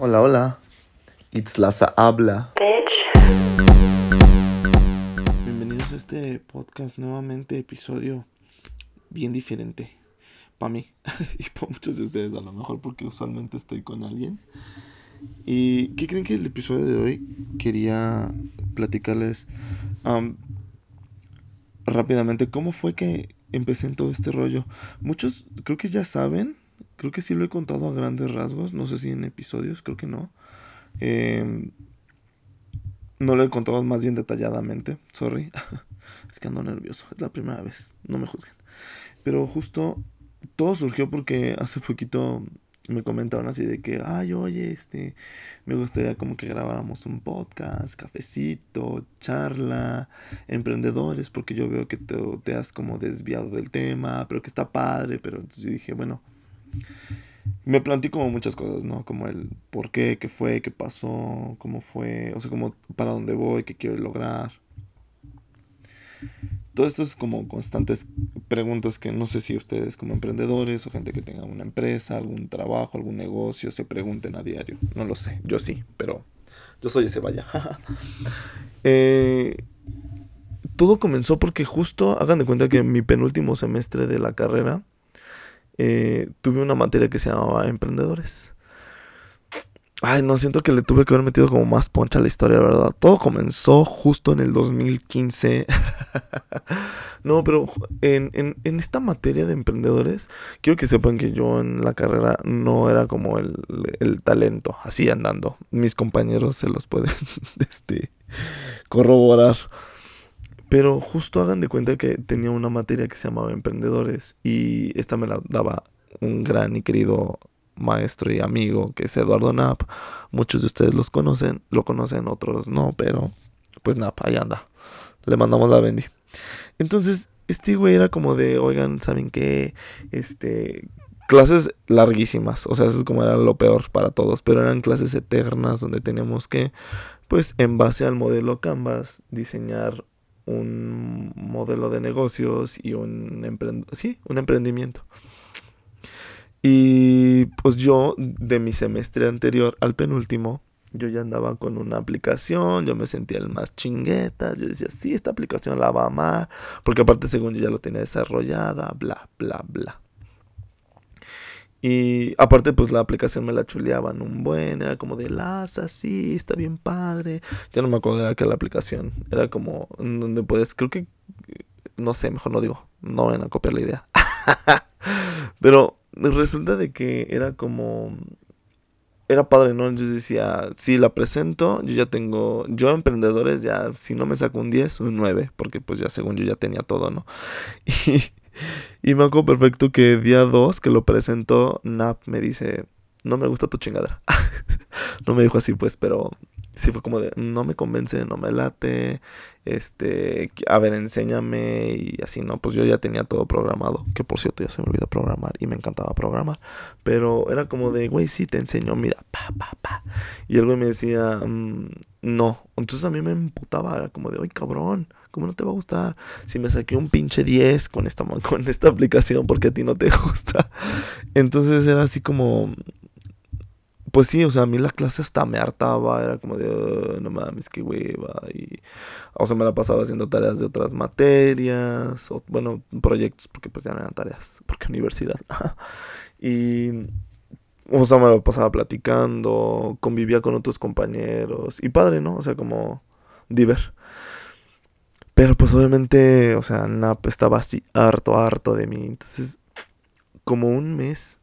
Hola, hola. Itzlaza habla. Bienvenidos a este podcast nuevamente, episodio bien diferente. Para mí y para muchos de ustedes a lo mejor porque usualmente estoy con alguien. ¿Y qué creen que el episodio de hoy quería platicarles rápidamente cómo fue que empecé en todo este rollo? Muchos creo que ya saben Creo que sí lo he contado a grandes rasgos, no sé si en episodios, creo que no. Em, no lo he contado más bien detalladamente, sorry. es que ando nervioso, es la primera vez, no me juzguen. Pero justo todo surgió porque hace poquito me comentaron así de que, ay, oye, este, me gustaría como que grabáramos un podcast, cafecito, charla, emprendedores, porque yo veo que te, te has como desviado del tema, pero que está padre, pero entonces yo dije, bueno, me planteé como muchas cosas, ¿no? Como el por qué, qué fue, qué pasó, cómo fue, o sea, como para dónde voy, qué quiero lograr. Todo esto es como constantes preguntas que no sé si ustedes como emprendedores o gente que tenga una empresa, algún trabajo, algún negocio se pregunten a diario. No lo sé, yo sí, pero yo soy ese vaya. Eh, todo comenzó porque justo, hagan de cuenta que en mi penúltimo semestre de la carrera, eh, tuve una materia que se llamaba Emprendedores. Ay, no, siento que le tuve que haber metido como más poncha a la historia, ¿verdad? Todo comenzó justo en el 2015. no, pero en, esta materia de emprendedores, quiero que sepan que yo en la carrera no era como el, el talento, así andando. Mis compañeros se los pueden este, corroborar. Pero justo hagan de cuenta que tenía una materia que se llamaba Emprendedores y esta me la daba un gran y querido maestro y amigo que es Eduardo Knapp. Muchos de ustedes los conocen, lo conocen, otros no, pero pues Knapp, ahí anda. Le mandamos la bendi. Entonces, este güey era como de, oigan, ¿saben qué? Este, clases larguísimas, o sea, eso es como era lo peor para todos, pero eran clases eternas donde teníamos que, pues, en base al modelo Canvas, diseñar un modelo de negocios y un, sí, un emprendimiento. Y pues yo, de mi semestre anterior al penúltimo, yo ya andaba con una aplicación, yo me sentía el más chinguetas, yo decía, sí, esta aplicación la va a amar, porque aparte según yo ya lo tenía desarrollada, bla, bla, bla. Y aparte, pues la aplicación me la chuleaban un buen, era como de Laza, sí, está bien padre. Ya no me acuerdo de qué la aplicación. Era como donde puedes, creo que, no sé, mejor no digo, no van a copiar la idea. Pero resulta de que era como, era padre, ¿no? Yo decía, sí, la presento, yo ya tengo, yo emprendedores ya, si no me saco un 10, un 9, porque pues ya según yo ya tenía todo, ¿no? Y y me acuerdo perfecto que día 2 que lo presentó, Nap me dice, no me gusta tu chingadera. no me dijo así pues, pero sí fue como de, no me convence, no me late, este, a ver, enséñame y así, ¿no? Pues yo ya tenía todo programado, que por cierto ya se me olvidó programar y me encantaba programar, pero era como de, güey, sí, te enseño, mira, pa, pa, pa. Y el me decía, mm, no, entonces a mí me emputaba, era como de, oye, cabrón, ¿cómo no te va a gustar? Si me saqué un pinche 10 con esta, con esta aplicación porque a ti no te gusta. Entonces era así como, pues sí, o sea, a mí la clase hasta me hartaba, era como de, no mames, qué hueva. Y, o sea, me la pasaba haciendo tareas de otras materias, bueno, proyectos, porque pues ya no eran tareas, porque universidad. y, o sea, me la pasaba platicando, convivía con otros compañeros, y padre, ¿no? O sea, como diver. Pero pues obviamente, o sea, Nap estaba así harto, harto de mí. Entonces, como un mes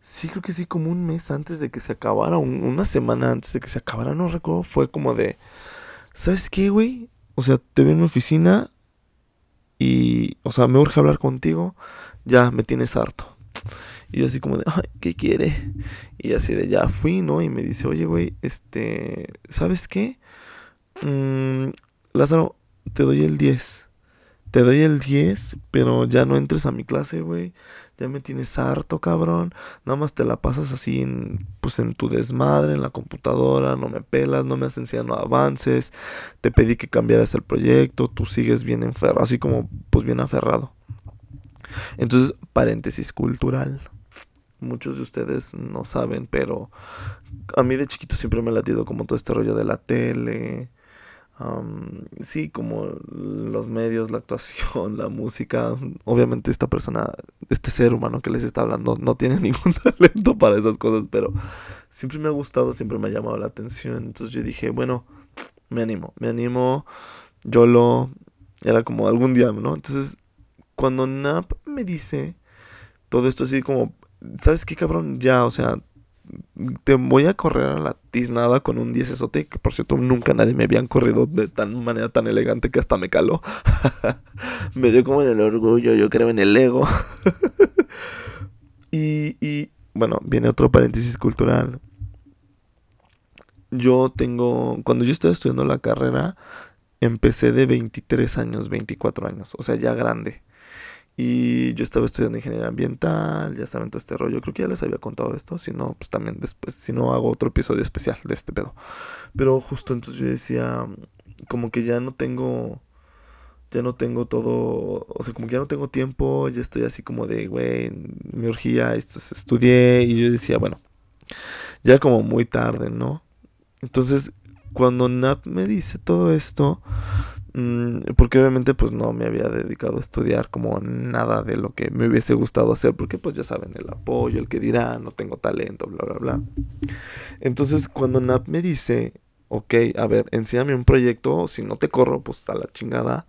Sí, creo que sí, como un mes antes de que se acabara, una semana antes de que se acabara, no recuerdo, fue como de, ¿sabes qué, güey? O sea, te veo en mi oficina y, o sea, me urge hablar contigo, ya me tienes harto. Y yo así como de, ay, ¿qué quiere? Y así de, ya fui, ¿no? Y me dice, oye, güey, este, ¿sabes qué? Mm, Lázaro, te doy el 10. Te doy el 10, pero ya no entres a mi clase, güey ya me tienes harto, cabrón. Nada más te la pasas así en, pues en tu desmadre, en la computadora, no me pelas, no me has enseñado avances. Te pedí que cambiaras el proyecto, tú sigues bien enferro, así como pues bien aferrado. Entonces, paréntesis cultural. muchos de ustedes no saben, pero a mí de chiquito siempre me ha latido como todo este rollo de la tele. Sí, como los medios, la actuación, la música. Obviamente esta persona, este ser humano que les está hablando, no tiene ningún talento para esas cosas, pero siempre me ha gustado, siempre me ha llamado la atención. Entonces yo dije, bueno, me animo, me animo, yo lo... Era como algún día, ¿no? Entonces, cuando Nap me dice todo esto así como, ¿sabes qué cabrón? Ya, o sea, te voy a correr a la tiznada con un 10 esote, que por cierto nunca nadie me habían corrido de tan manera tan elegante que hasta me caló. me dio como en el orgullo, yo creo en el ego. y, y bueno, viene otro paréntesis cultural. Yo tengo, cuando yo estaba estudiando la carrera, empecé de 23 años, 24 años, o sea, ya grande. Y yo estaba estudiando ingeniería ambiental, ya saben todo este rollo. Creo que ya les había contado esto. Si no, pues también después, si no, hago otro episodio especial de este pedo. Pero justo entonces yo decía, como que ya no tengo, ya no tengo todo, o sea, como que ya no tengo tiempo. Ya estoy así como de, güey, mi urgía, esto estudié. Y yo decía, bueno, ya como muy tarde, ¿no? Entonces, cuando Nap me dice todo esto, porque obviamente pues no me había dedicado a estudiar como nada de lo que me hubiese gustado hacer, porque pues ya saben, el apoyo, el que dirá, no tengo talento, bla, bla, bla. Entonces cuando Nap me dice, ok, a ver, enséñame un proyecto, si no te corro, pues a la chingada,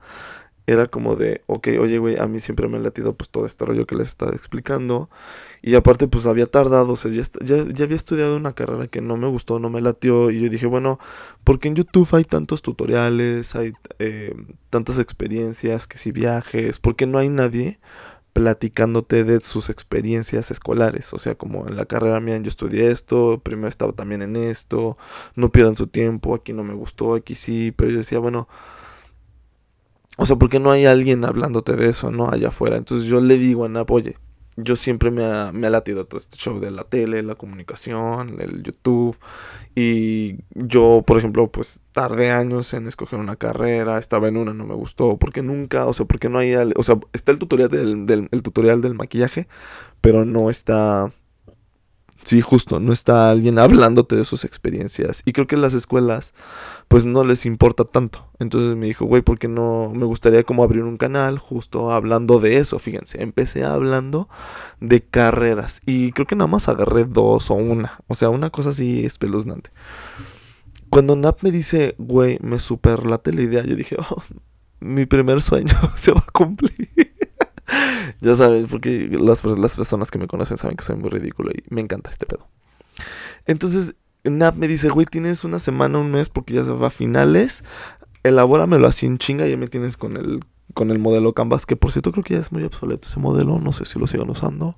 era como de, ok, oye, güey, a mí siempre me ha latido pues todo este rollo que les estaba explicando. Y aparte pues había tardado, o sea, ya, ya, había estudiado una carrera que no me gustó, no me latió. Y yo dije, bueno, porque en YouTube hay tantos tutoriales, hay eh, tantas experiencias, que si viajes, porque no hay nadie platicándote de sus experiencias escolares. O sea, como en la carrera mía yo estudié esto, primero estaba también en esto, no pierdan su tiempo, aquí no me gustó, aquí sí, pero yo decía, bueno o sea, porque no hay alguien hablándote de eso, ¿no? Allá afuera. Entonces yo le digo a Nap, yo siempre me ha, me ha latido todo este show de la tele, la comunicación, el YouTube. Y yo, por ejemplo, pues tardé años en escoger una carrera, estaba en una, no me gustó, porque nunca, o sea, porque no hay, o sea, está el tutorial del, del el tutorial del maquillaje, pero no está Sí, justo, no está alguien hablándote de sus experiencias. Y creo que las escuelas, pues no les importa tanto. Entonces me dijo, güey, ¿por qué no me gustaría como abrir un canal justo hablando de eso? Fíjense, empecé hablando de carreras. Y creo que nada más agarré dos o una. O sea, una cosa así espeluznante. Cuando Nap me dice, güey, me superlate la idea, yo dije, oh, mi primer sueño se va a cumplir ya sabes, porque las, las personas que me conocen saben que soy muy ridículo y me encanta este pedo. Entonces, Nap me dice, güey, tienes una semana, un mes, porque ya se va a finales. Elabóramelo así en chinga, ya me tienes con el, con el modelo Canvas, que por cierto creo que ya es muy obsoleto ese modelo, no sé si lo sigan usando.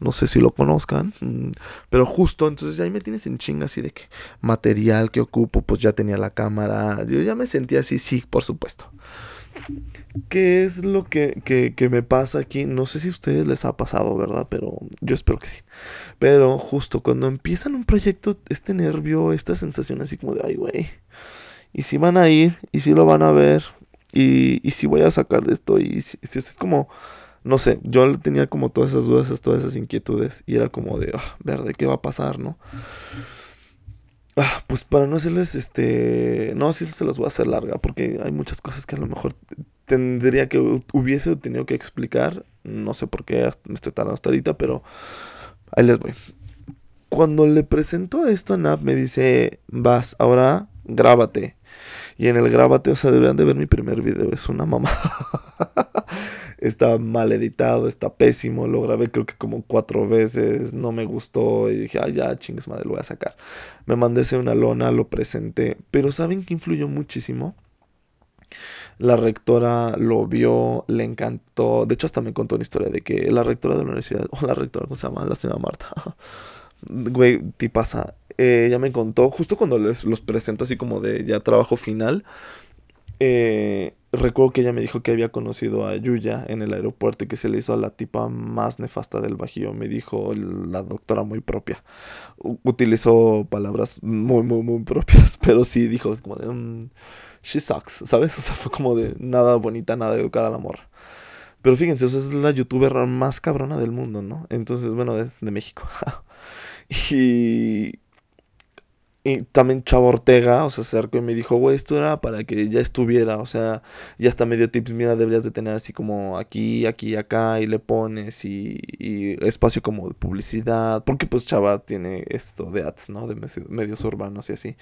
No sé si lo conozcan, mm, pero justo, entonces ahí me tienes en chinga así de que material que ocupo, pues ya tenía la cámara, yo ya me sentía así, sí, por supuesto. ¿Qué es lo que, me pasa aquí? No sé si a ustedes les ha pasado, ¿verdad? Pero yo espero que sí. Pero justo cuando empiezan un proyecto, este nervio, esta sensación así como de, ay, güey. Y si van a ir, y si lo van a ver, y, y si voy a sacar de esto, y si, es como, no sé, yo tenía como todas esas dudas, todas esas inquietudes, y era como de, verde, ¿qué va a pasar, no? Ah, pues para no hacerles este. No, sí se las voy a hacer larga. Porque hay muchas cosas que a lo mejor tendría que. Hubiese tenido que explicar. No sé por qué me estoy tardando hasta ahorita. Pero ahí les voy. Cuando le presento esto a Nap, me dice: Vas, ahora grábate. Y en el grábate, o sea, deberían de ver mi primer video. Es una mamá. está mal editado, está pésimo. Lo grabé creo que como cuatro veces. No me gustó. Y dije, ah, ya, chingues madre, lo voy a sacar. Me mandé una lona, lo presenté. Pero ¿saben que influyó muchísimo? La rectora lo vio, le encantó. De hecho, hasta me contó una historia de que la rectora de la universidad, o la rectora, ¿cómo se llama? La señora Marta. Güey, pasa eh, ella me contó, justo cuando les, los presento así como de ya trabajo final, eh, recuerdo que ella me dijo que había conocido a Yuya en el aeropuerto y que se le hizo a la tipa más nefasta del Bajío. Me dijo la doctora muy propia. utilizó palabras muy, muy, muy propias, pero sí dijo como de... Mm, she sucks, ¿sabes? O sea, fue como de nada bonita, nada educada la morra. Pero fíjense, es la youtuber más cabrona del mundo, ¿no? Entonces, bueno, es de México. y y también Chavo Ortega, o sea, se acercó y me dijo, güey, esto era para que ya estuviera, o sea, ya está medio tips, mira, deberías de tener así como aquí, aquí, acá, y le pones, y, espacio como de publicidad, porque pues Chava tiene esto de ads, ¿no? De medios urbanos y así.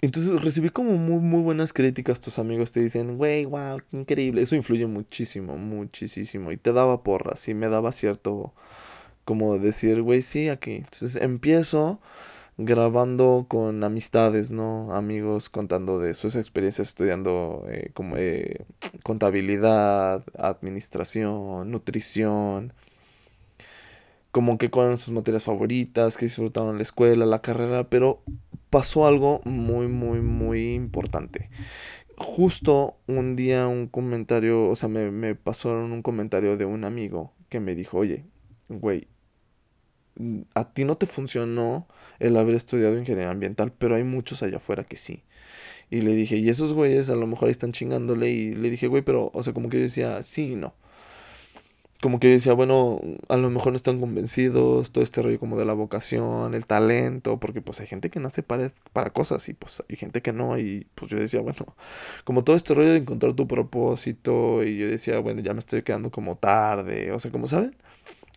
Entonces recibí como muy, muy buenas críticas, tus amigos te dicen, güey, wow, increíble, eso influye muchísimo, muchísimo, y te daba porras, y me daba cierto, como decir, güey, sí, aquí. Entonces empiezo grabando con amistades, ¿no? Amigos contando de sus experiencias estudiando eh, como eh, contabilidad, administración, nutrición, como que con sus materias favoritas, que disfrutaron la escuela, la carrera, pero pasó algo muy, muy, muy importante. Justo un día un comentario, o sea, me, me pasaron un comentario de un amigo que me dijo, oye, güey, a ti no te funcionó el haber estudiado ingeniería ambiental, pero hay muchos allá afuera que sí. Y le dije, y esos güeyes a lo mejor ahí están chingándole. Y le dije, güey, pero, o sea, como que yo decía, sí y no. Como que yo decía, bueno, a lo mejor no están convencidos, todo este rollo como de la vocación, el talento, porque pues hay gente que nace para, para cosas y pues hay gente que no. Y pues yo decía, bueno, como todo este rollo de encontrar tu propósito. Y yo decía, bueno, ya me estoy quedando como tarde, o sea, como saben.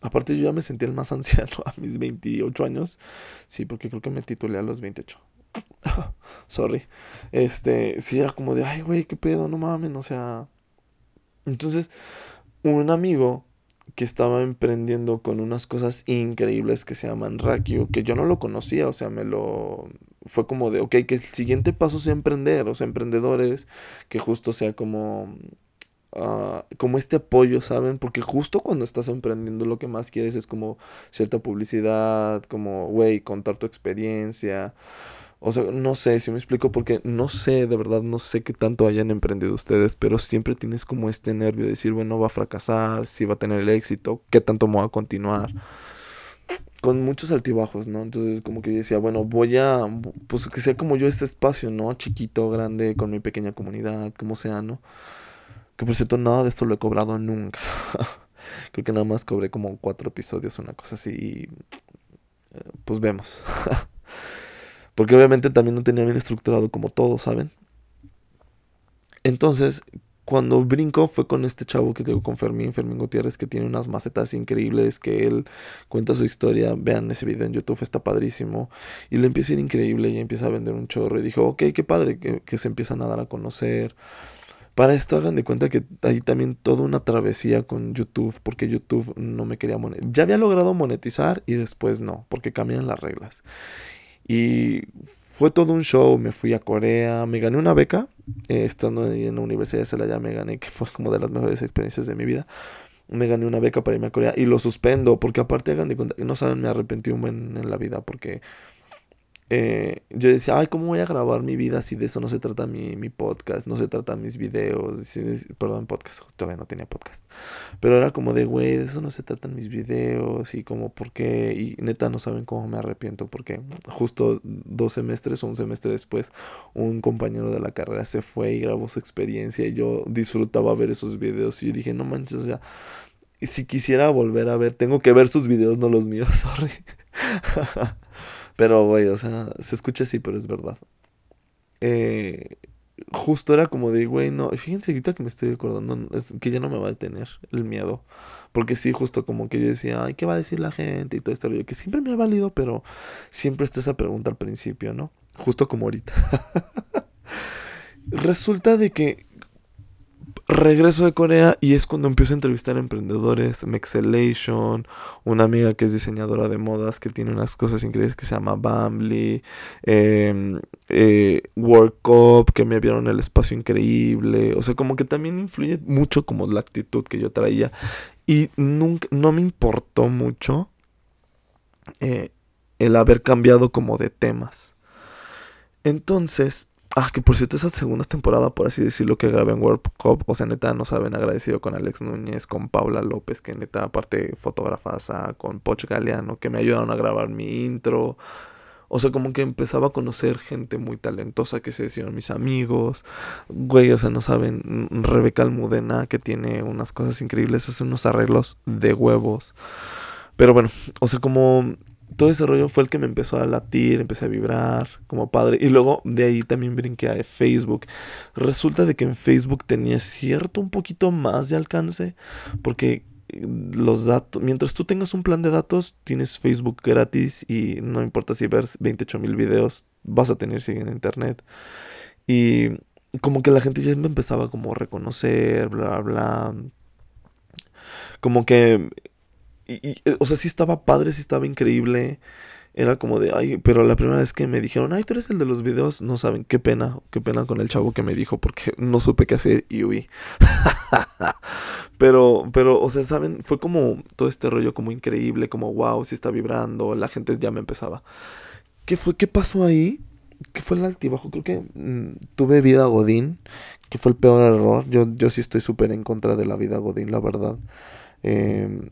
Aparte yo ya me sentí el más anciano a mis 28 años. Sí, porque creo que me titulé a los 28. Sorry. Este, sí era como de, ay, güey, qué pedo, no mames, o sea. Entonces, un amigo que estaba emprendiendo con unas cosas increíbles que se llaman Rakio, que yo no lo conocía, o sea, me lo... Fue como de, ok, que el siguiente paso sea emprender, o sea, emprendedores, que justo sea como Ah, como este apoyo, ¿saben? Porque justo cuando estás emprendiendo lo que más quieres es como cierta publicidad, como, güey, contar tu experiencia. O sea, no sé si me explico porque no sé, de verdad, no sé qué tanto hayan emprendido ustedes, pero siempre tienes como este nervio de decir, bueno, va a fracasar, si va a tener el éxito, qué tanto me va a continuar. Con muchos altibajos, ¿no? Entonces, como que yo decía, bueno, voy a, pues que sea como yo este espacio, ¿no? Chiquito, grande, con mi pequeña comunidad, como sea, ¿no? Que por cierto, nada de esto lo he cobrado nunca. Creo que nada más cobré como cuatro episodios, una cosa así. Y, eh, pues vemos. Porque obviamente también no tenía bien estructurado como todo, ¿saben? Entonces, cuando brinco fue con este chavo que tengo con Fermín, Fermín Gutiérrez, que tiene unas macetas increíbles, que él cuenta su historia. Vean ese video en YouTube, está padrísimo. Y le empieza a ir increíble y empieza a vender un chorro. Y dijo, ok, qué padre que, que se empiezan a dar a conocer. Para esto hagan de cuenta que hay también toda una travesía con YouTube, porque YouTube no me quería monetizar. Ya había logrado monetizar y después no, porque cambian las reglas. Y fue todo un show, me fui a Corea, me gané una beca, eh, estando ahí en la Universidad de Celaya me gané, que fue como de las mejores experiencias de mi vida. Me gané una beca para irme a Corea y lo suspendo, porque aparte hagan de cuenta, no saben, me arrepentí un buen en la vida, porque eh, yo decía, ay, ¿cómo voy a grabar mi vida si de eso no se trata mi, mi podcast, no se trata mis videos, perdón, podcast, todavía no tenía podcast, pero era como de, güey, de eso no se tratan mis videos y como, ¿por qué? Y neta no saben cómo me arrepiento porque justo dos semestres o un semestre después, un compañero de la carrera se fue y grabó su experiencia y yo disfrutaba ver esos videos y yo dije, no manches, o sea, si quisiera volver a ver, tengo que ver sus videos, no los míos, sorry. Pero, güey, o sea, se escucha así, pero es verdad. Eh, justo era como de, güey, no. Fíjense ahorita que me estoy acordando, que ya no me va a detener el miedo. Porque sí, justo como que yo decía, ay, ¿qué va a decir la gente? Y todo esto, que siempre me ha valido, pero siempre está esa pregunta al principio, ¿no? Justo como ahorita. Resulta de que regreso de Corea y es cuando empiezo a entrevistar a emprendedores, Mexelation, una amiga que es diseñadora de modas que tiene unas cosas increíbles que se llama Bambly, eh, eh, Work Up, que me vieron el espacio increíble, o sea, como que también influye mucho como la actitud que yo traía y nunca, no me importó mucho eh, el haber cambiado como de temas. Entonces, Ah, que por cierto, esa segunda temporada, por así decirlo, que grabé en World Cup, o sea, neta, no saben, agradecido con Alex Núñez, con Paula López, que neta, aparte fotógrafas, con Poch Galeano, que me ayudaron a grabar mi intro. O sea, como que empezaba a conocer gente muy talentosa que se decían mis amigos. Güey, o sea, no saben. Rebeca Almudena, que tiene unas cosas increíbles, hace unos arreglos de huevos. Pero bueno, o sea, como todo ese rollo fue el que me empezó a latir, empecé a vibrar como padre. Y luego de ahí también brinqué a Facebook. Resulta de que en Facebook tenía cierto un poquito más de alcance. Porque los datos, mientras tú tengas un plan de datos, tienes Facebook gratis y no importa si ves 28 mil videos, vas a tener si en internet. Y como que la gente ya me empezaba como a reconocer, bla, bla. Como que, o sea, sí estaba padre, sí estaba increíble. Era como de, ay, pero la primera vez que me dijeron, ay, tú eres el de los videos, no saben, qué pena, qué pena con el chavo que me dijo porque no supe qué hacer y huí. pero, pero, o sea, saben, fue como todo este rollo como increíble, como wow, si está vibrando, la gente ya me empezaba. ¿Qué fue? ¿Qué pasó ahí? ¿Qué fue el altibajo? Creo que mm, tuve vida Godín, que fue el peor error. Yo, yo sí estoy súper en contra de la vida Godín, la verdad. Eh,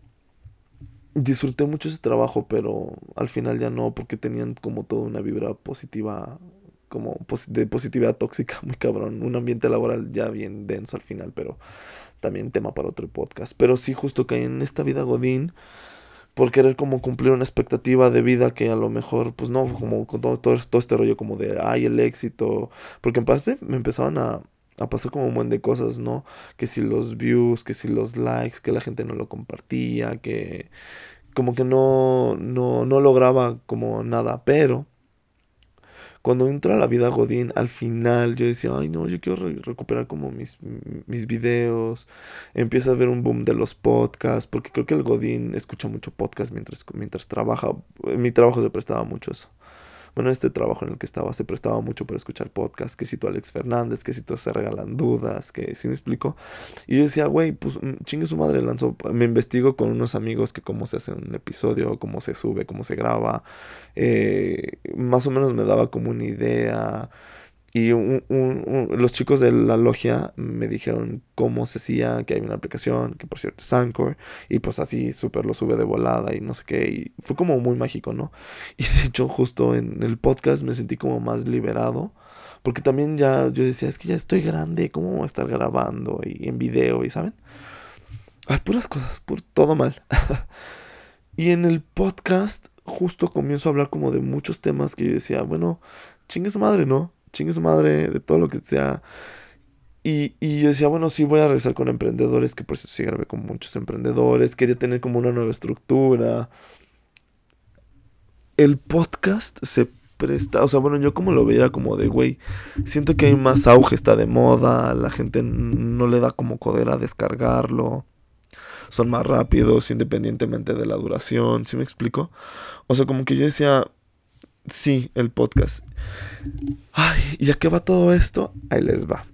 disfruté mucho ese trabajo, pero al final ya no, porque tenían como toda una vibra positiva, como de positividad tóxica, muy cabrón. Un ambiente laboral ya bien denso al final, pero también tema para otro podcast. Pero sí, justo que en esta vida Godín, por querer como cumplir una expectativa de vida que a lo mejor, pues no, como con todo, todo, todo este rollo como de, ay, el éxito, porque en parte me empezaban a a pasar como un buen de cosas, ¿no? Que si los views, que si los likes, que la gente no lo compartía, que como que no, no, no lograba como nada, pero cuando entra a la vida Godín, al final yo decía, ay no, yo quiero recuperar como mis, mis videos, empieza a ver un boom de los podcasts, porque creo que el Godín escucha mucho podcast mientras, mientras trabaja, mi trabajo se prestaba mucho eso bueno, este trabajo en el que estaba se prestaba mucho para escuchar podcasts, que si Alex Fernández, que si tú se regalan dudas, que si me explico. Y yo decía, güey, pues mm, chingue su madre, lanzó, me investigo con unos amigos que cómo se hace un episodio, cómo se sube, cómo se graba, eh, más o menos me daba como una idea y los chicos de la logia me dijeron cómo se hacía, que hay una aplicación, que por cierto es Anchor, y pues así súper lo sube de volada y no sé qué, y fue como muy mágico, ¿no? Y de hecho justo en el podcast me sentí como más liberado, porque también ya yo decía, es que ya estoy grande, ¿cómo voy a estar grabando y en video, y saben? Hay puras cosas, por todo mal. y en el podcast justo comienzo a hablar como de muchos temas que yo decía, bueno, chingue su madre, ¿no? Chingue su madre, de todo lo que sea. Y, y, yo decía, bueno, sí voy a regresar con emprendedores, que por eso sí grabé con muchos emprendedores, quería tener como una nueva estructura. El podcast se presta, o sea, bueno, yo como lo veía como de, güey, siento que hay más auge, está de moda, la gente no le da como a descargarlo, son más rápidos independientemente de la duración, ¿sí me explico? O sea, como que yo decía, Sí, el podcast. Ay, ¿y a qué va todo esto? Ahí les va.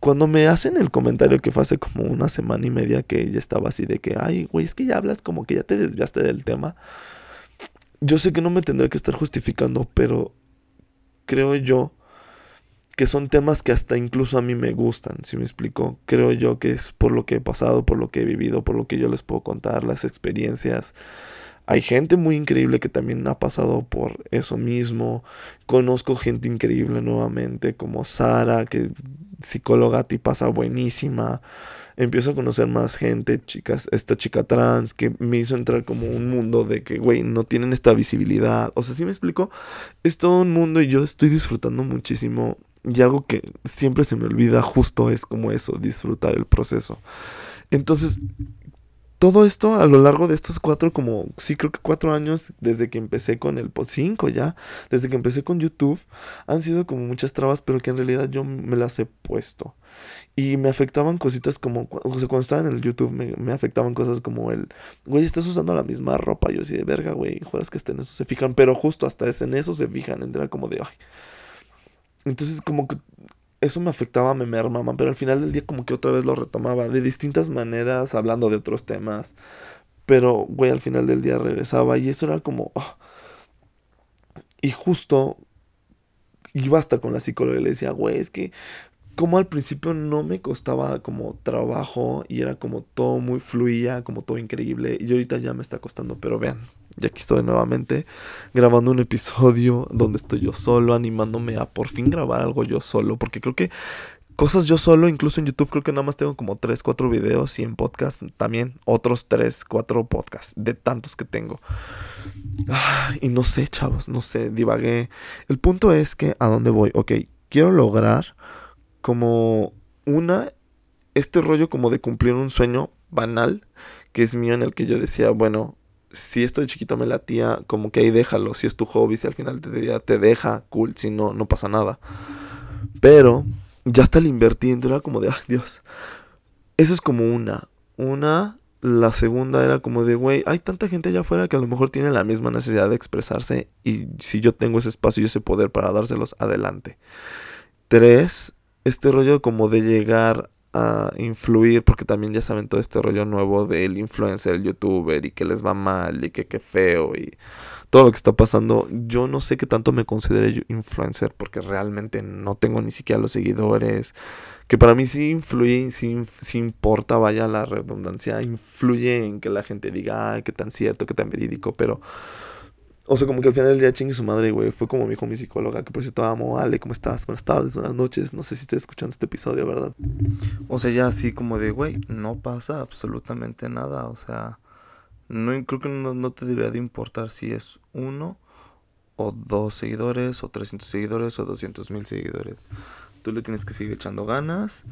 Cuando me hacen el comentario que fue hace como una semana y media que ya estaba así de que, ay, güey, es que ya hablas como que ya te desviaste del tema. Yo sé que no me tendré que estar justificando, pero creo yo que son temas que hasta incluso a mí me gustan, si me explico. Creo yo que es por lo que he pasado, por lo que he vivido, por lo que yo les puedo contar, las experiencias hay gente muy increíble que también ha pasado por eso mismo. Conozco gente increíble nuevamente, como Sara, que psicóloga pasa buenísima. Empiezo a conocer más gente, chicas, esta chica trans, que me hizo entrar como un mundo de que, güey, no tienen esta visibilidad. O sea, si me explico? Es todo un mundo y yo estoy disfrutando muchísimo. Y algo que siempre se me olvida justo es como eso, disfrutar el proceso. Entonces, todo esto a lo largo de estos cuatro, como, sí, creo que cuatro años desde que empecé con el, pues cinco ya, desde que empecé con YouTube, han sido como muchas trabas, pero que en realidad yo me las he puesto. Y me afectaban cositas como, o sea, cuando estaba en el YouTube me, afectaban cosas como el, güey, estás usando la misma ropa. Yo así de verga, güey, juegas que hasta en eso se fijan, pero justo hasta en eso se fijan, era como de, ay. Entonces como que eso me afectaba, me mermaba, pero al final del día como que otra vez lo retomaba de distintas maneras, hablando de otros temas. Pero, güey, al final del día regresaba y eso era como... Ah. Y justo iba hasta con la psicóloga y le decía, güey, es que como al principio no me costaba como trabajo y era como todo muy fluía, como todo increíble. Y ahorita ya me está costando, pero vean, Y aquí estoy nuevamente grabando un episodio donde estoy yo solo, animándome a por fin grabar algo yo solo, porque creo que cosas yo solo, incluso en YouTube creo que nada más tengo como 3, 4 videos y en podcast también otros 3, 4 podcasts de tantos que tengo. y no sé, chavos, no sé, divagué. El punto es que a dónde voy, ok, quiero lograr como una, este rollo como de cumplir un sueño banal que es mío en el que yo decía, bueno, si esto de chiquito me latía, como que ahí déjalo, si es tu hobby, si al final te, te deja, cool, si no, no pasa nada. Pero ya hasta le invertí, era como de, ay Dios. Eso es como una. Una, la segunda era como de, güey, hay tanta gente allá afuera que a lo mejor tiene la misma necesidad de expresarse y si yo tengo ese espacio y ese poder para dárselos, adelante. Tres, este rollo como de llegar influir, porque también ya saben todo este rollo nuevo del influencer, el youtuber y que les va mal y que qué feo y todo lo que está pasando. Yo no sé qué tanto me considere influencer porque realmente no tengo ni siquiera los seguidores. Que para mí sí influye, sí, importa, vaya la redundancia, influye en que la gente diga, ay, qué tan cierto, qué tan verídico, pero o sea, como que al final del día chingue su madre, güey. Fue como me dijo mi psicóloga, que por cierto amo, Ale, ¿cómo estás? Buenas tardes, buenas noches. No sé si estás escuchando este episodio, ¿verdad? O sea, ya así como de, güey, no pasa absolutamente nada. O sea, no creo que no, te debería de importar si es uno o dos seguidores, o 300 seguidores, o 200 mil seguidores. Tú le tienes que seguir echando ganas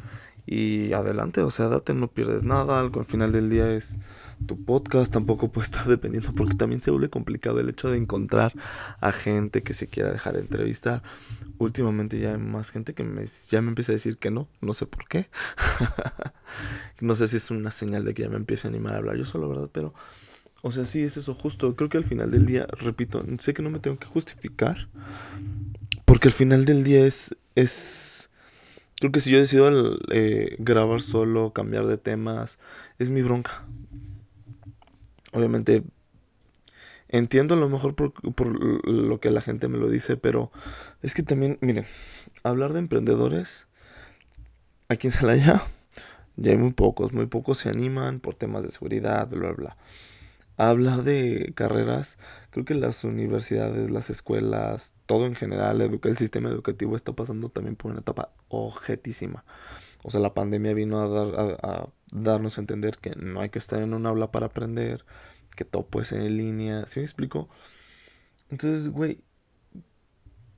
y adelante, o sea, date, no pierdes nada. Algo al final del día es tu podcast tampoco puede estar dependiendo porque también se vuelve complicado el hecho de encontrar a gente que se quiera dejar entrevistar. Últimamente ya hay más gente que me, ya me empieza a decir que no, no sé por qué. no sé si es una señal de que ya me empiece a animar a hablar yo solo, ¿verdad? Pero, o sea, sí, es eso justo. Creo que al final del día, repito, sé que no me tengo que justificar porque al final del día es... es Creo que si yo decido eh, grabar solo, cambiar de temas, es mi bronca obviamente entiendo a lo mejor por, lo que la gente me lo dice, pero es que también, miren, hablar de emprendedores aquí en Salaya ya hay muy pocos, muy pocos se animan por temas de seguridad, bla, bla, bla. hablar de carreras, creo que las universidades, las escuelas, todo en general, el sistema educativo está pasando también por una etapa objetísima. O sea, la pandemia vino a, dar, a, darnos a entender que no hay que estar en un aula para aprender, que todo puede ser en línea. ¿Sí me explico? Entonces, güey,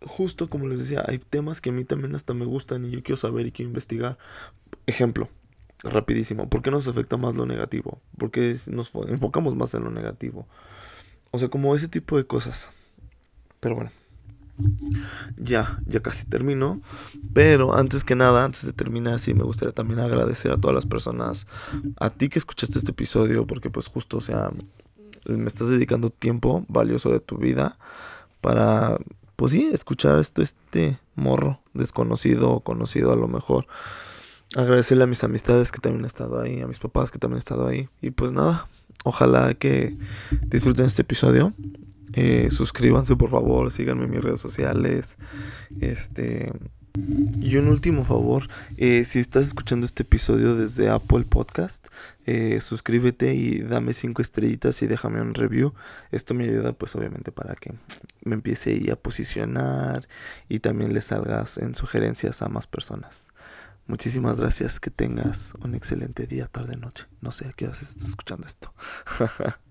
justo como les decía, hay temas que a mí también hasta me gustan y yo quiero saber y quiero investigar. Ejemplo, rapidísimo, ¿por qué nos afecta más lo negativo? ¿Por qué nos enfocamos más en lo negativo? O sea, como ese tipo de cosas. Pero bueno. Ya, ya casi termino. Pero antes que nada, antes de terminar, sí me gustaría también agradecer a todas las personas, a ti que escuchaste este episodio, porque pues justo, o sea, me estás dedicando tiempo valioso de tu vida para, pues sí, escuchar esto, este morro desconocido o conocido a lo mejor. Agradecerle a mis amistades que también han estado ahí, a mis papás que también han estado ahí. Y pues nada, ojalá que disfruten este episodio. Eh, suscríbanse por favor, síganme en mis redes sociales. Este. Y un último favor, eh, si estás escuchando este episodio desde Apple Podcast, eh, suscríbete y dame cinco estrellitas y déjame un review. Esto me ayuda pues obviamente para que me empiece a posicionar y también le salgas en sugerencias a más personas. Muchísimas gracias, que tengas un excelente día, tarde, noche. No sé a qué haces escuchando esto.